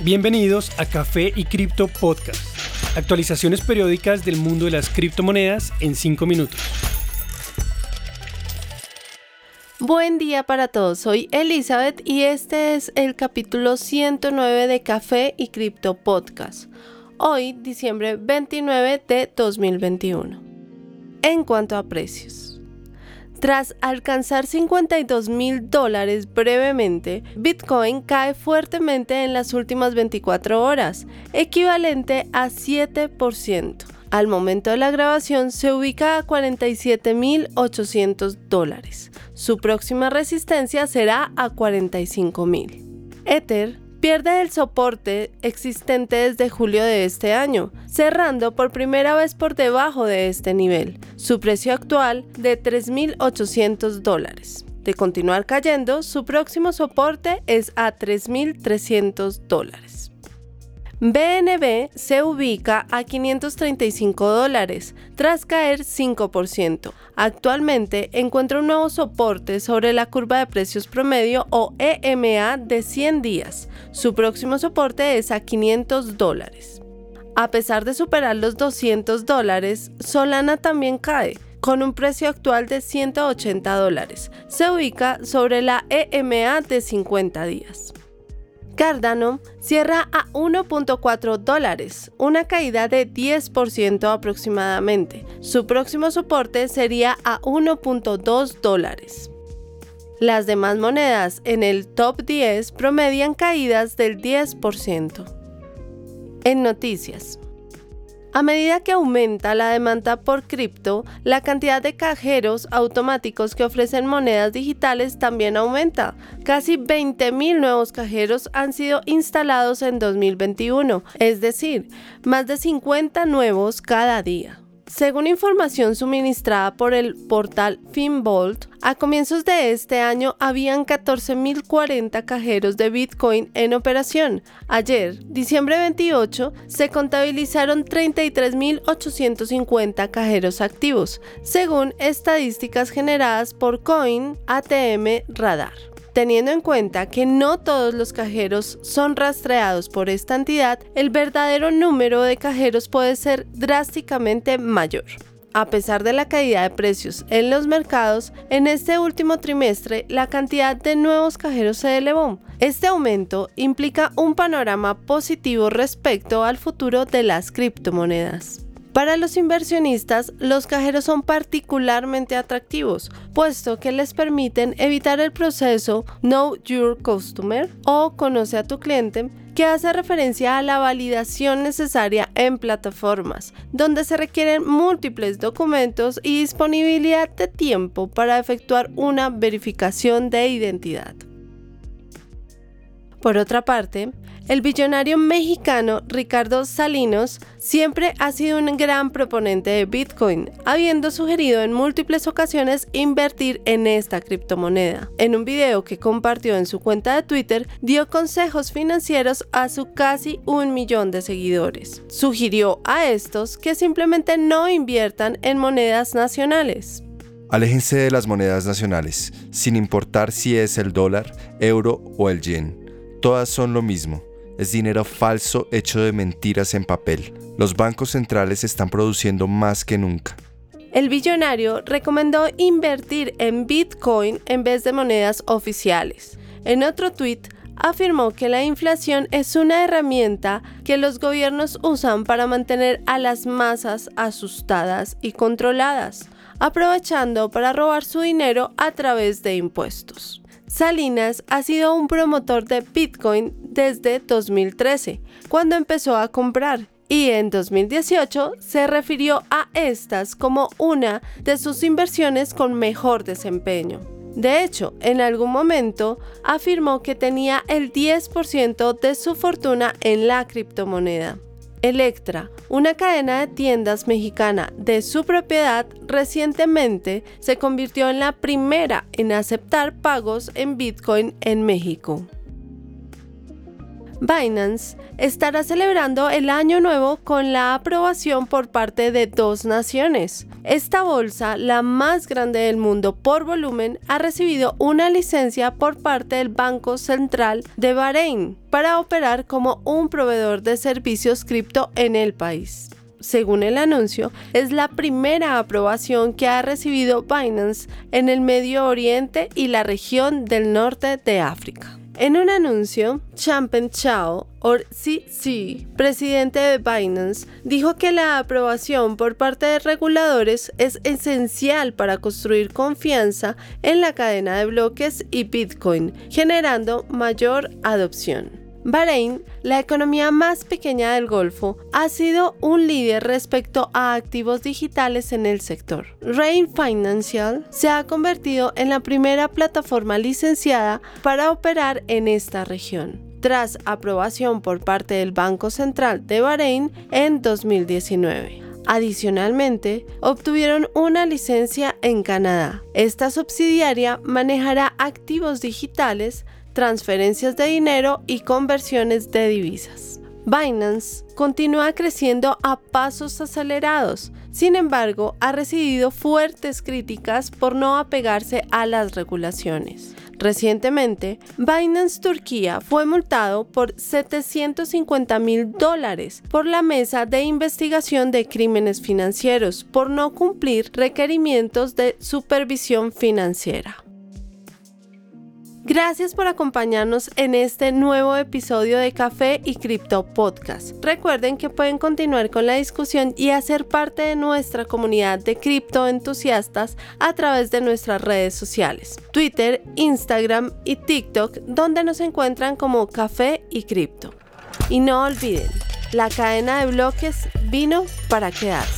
Bienvenidos a Café y Cripto Podcast. Actualizaciones periódicas del mundo de las criptomonedas en 5 minutos. Buen día para todos, soy Elizabeth y este es el capítulo 109 de Café y Cripto Podcast. Hoy, diciembre 29 de 2021. En cuanto a precios. Tras alcanzar 52 mil dólares brevemente, Bitcoin cae fuertemente en las últimas 24 horas, equivalente a 7%. Al momento de la grabación se ubica a 47.800 dólares. Su próxima resistencia será a 45.000. Ether pierde el soporte existente desde julio de este año, cerrando por primera vez por debajo de este nivel, su precio actual de 3.800 dólares. De continuar cayendo, su próximo soporte es a 3.300 dólares. BNB se ubica a 535 dólares, tras caer 5%. Actualmente encuentra un nuevo soporte sobre la curva de precios promedio o EMA de 100 días. Su próximo soporte es a 500 dólares. A pesar de superar los 200 dólares, Solana también cae con un precio actual de 180 dólares. Se ubica sobre la EMA de 50 días. Cardano cierra a 1.4 dólares, una caída de 10% aproximadamente. Su próximo soporte sería a 1.2 dólares. Las demás monedas en el top 10 promedian caídas del 10%. En noticias. A medida que aumenta la demanda por cripto, la cantidad de cajeros automáticos que ofrecen monedas digitales también aumenta. Casi 20.000 nuevos cajeros han sido instalados en 2021, es decir, más de 50 nuevos cada día. Según información suministrada por el portal Finbolt, a comienzos de este año habían 14.040 cajeros de Bitcoin en operación. Ayer, diciembre 28, se contabilizaron 33.850 cajeros activos, según estadísticas generadas por Coin ATM Radar teniendo en cuenta que no todos los cajeros son rastreados por esta entidad, el verdadero número de cajeros puede ser drásticamente mayor. A pesar de la caída de precios en los mercados, en este último trimestre la cantidad de nuevos cajeros se elevó. Este aumento implica un panorama positivo respecto al futuro de las criptomonedas. Para los inversionistas, los cajeros son particularmente atractivos, puesto que les permiten evitar el proceso Know Your Customer o Conoce a tu cliente, que hace referencia a la validación necesaria en plataformas, donde se requieren múltiples documentos y disponibilidad de tiempo para efectuar una verificación de identidad. Por otra parte, el billonario mexicano Ricardo Salinos siempre ha sido un gran proponente de Bitcoin, habiendo sugerido en múltiples ocasiones invertir en esta criptomoneda. En un video que compartió en su cuenta de Twitter, dio consejos financieros a su casi un millón de seguidores. Sugirió a estos que simplemente no inviertan en monedas nacionales. Aléjense de las monedas nacionales, sin importar si es el dólar, euro o el yen. Todas son lo mismo es dinero falso hecho de mentiras en papel. Los bancos centrales están produciendo más que nunca. El billonario recomendó invertir en Bitcoin en vez de monedas oficiales. En otro tuit, afirmó que la inflación es una herramienta que los gobiernos usan para mantener a las masas asustadas y controladas, aprovechando para robar su dinero a través de impuestos. Salinas ha sido un promotor de Bitcoin desde 2013, cuando empezó a comprar, y en 2018 se refirió a estas como una de sus inversiones con mejor desempeño. De hecho, en algún momento afirmó que tenía el 10% de su fortuna en la criptomoneda. Electra, una cadena de tiendas mexicana de su propiedad, recientemente se convirtió en la primera en aceptar pagos en Bitcoin en México. Binance estará celebrando el año nuevo con la aprobación por parte de dos naciones. Esta bolsa, la más grande del mundo por volumen, ha recibido una licencia por parte del Banco Central de Bahrein para operar como un proveedor de servicios cripto en el país según el anuncio, es la primera aprobación que ha recibido Binance en el Medio Oriente y la región del norte de África. En un anuncio, Champen Chao, o CC, presidente de Binance, dijo que la aprobación por parte de reguladores es esencial para construir confianza en la cadena de bloques y Bitcoin, generando mayor adopción. Bahrein, la economía más pequeña del Golfo, ha sido un líder respecto a activos digitales en el sector. Rain Financial se ha convertido en la primera plataforma licenciada para operar en esta región tras aprobación por parte del Banco Central de Bahrein en 2019. Adicionalmente, obtuvieron una licencia en Canadá. Esta subsidiaria manejará activos digitales transferencias de dinero y conversiones de divisas. Binance continúa creciendo a pasos acelerados, sin embargo, ha recibido fuertes críticas por no apegarse a las regulaciones. Recientemente, Binance Turquía fue multado por 750 mil dólares por la Mesa de Investigación de Crímenes Financieros por no cumplir requerimientos de supervisión financiera. Gracias por acompañarnos en este nuevo episodio de Café y Cripto Podcast. Recuerden que pueden continuar con la discusión y hacer parte de nuestra comunidad de cripto entusiastas a través de nuestras redes sociales, Twitter, Instagram y TikTok, donde nos encuentran como Café y Cripto. Y no olviden, la cadena de bloques vino para quedarse.